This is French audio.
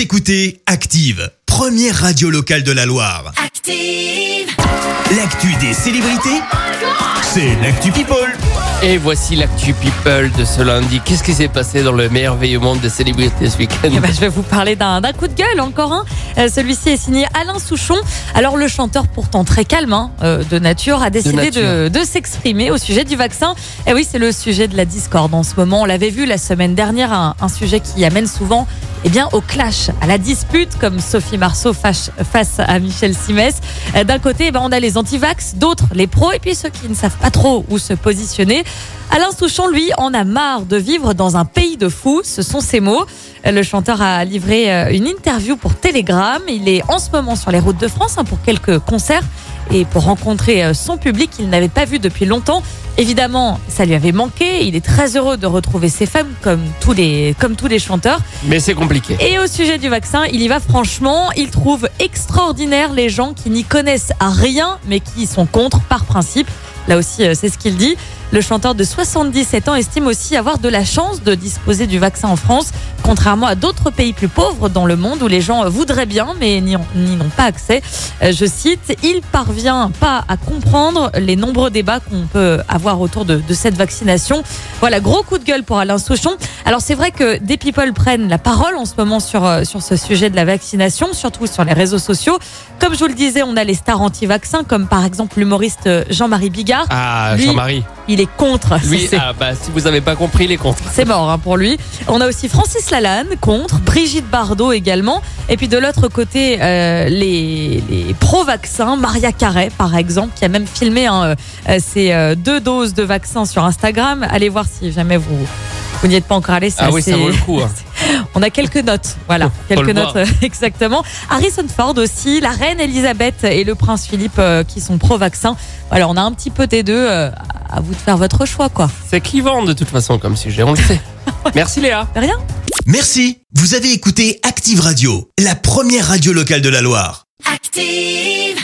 Vous écoutez Active, première radio locale de la Loire. Active. L'actu des célébrités, c'est l'actu People. Et voici l'actu people de ce lundi. Qu'est-ce qui s'est passé dans le merveilleux monde des célébrités ce week-end? Eh ben, je vais vous parler d'un coup de gueule, encore un. Euh, Celui-ci est signé Alain Souchon. Alors, le chanteur, pourtant très calme hein, euh, de nature, a décidé de, nature. de s'exprimer au sujet du vaccin. Et oui, c'est le sujet de la discorde en ce moment. On l'avait vu la semaine dernière, un, un sujet qui amène souvent eh bien, au clash, à la dispute, comme Sophie Marceau face, à Michel Simès. Euh, D'un côté, eh ben, on a les antivax, d'autres les pros, et puis ceux qui ne savent pas trop où se positionner. Alain Souchon, lui, en a marre de vivre dans un pays de fous. Ce sont ses mots. Le chanteur a livré euh, une interview pour Telegram. Il est en ce moment sur les routes de France hein, pour quelques concerts et pour rencontrer euh, son public qu'il n'avait pas vu depuis longtemps. Évidemment, ça lui avait manqué. Il est très heureux de retrouver ses femmes comme tous les, comme tous les chanteurs. Mais c'est compliqué. Et au sujet du vaccin, il y va franchement. Il trouve extraordinaire les gens qui n'y connaissent à rien, mais qui y sont contre par principe. Là aussi, euh, c'est ce qu'il dit. Le chanteur de 77 ans estime aussi avoir de la chance de disposer du vaccin en France, contrairement à d'autres pays plus pauvres dans le monde où les gens voudraient bien, mais n'y ont n'y n'ont pas accès. Euh, Je cite, il parvient pas à comprendre les nombreux débats qu'on peut avoir autour de, de cette vaccination. Voilà, gros coup de gueule pour Alain Souchon. Alors c'est vrai que des people prennent la parole en ce moment sur, euh, sur ce sujet de la vaccination, surtout sur les réseaux sociaux. Comme je vous le disais, on a les stars anti-vaccins, comme par exemple l'humoriste euh, Jean-Marie Bigard. Ah, Jean-Marie. Il est contre. C'est- ah, bah, si vous n'avez pas compris, les contre. c'est mort hein, pour lui. On a aussi Francis Lalanne contre, Brigitte Bardot également. Et puis de l'autre côté, euh, les, les pro-vaccins, Maria Carré par exemple, qui a même filmé hein, euh, ses euh, deux doses de vaccin sur Instagram. Allez voir si jamais vous, vous n'y êtes pas encore allé. Ah oui, ça vaut le coup. hein. On a quelques notes, voilà, Faut quelques notes euh, exactement. Harrison Ford aussi, la reine Elisabeth et le prince Philippe euh, qui sont pro-vaccin. Voilà, on a un petit peu des deux. euh, à vous de faire votre choix, quoi. C'est clivant de toute façon comme sujet, on le sait. Merci Léa. De rien. Merci, vous avez écouté Active Radio, la première radio locale de la Loire. Active.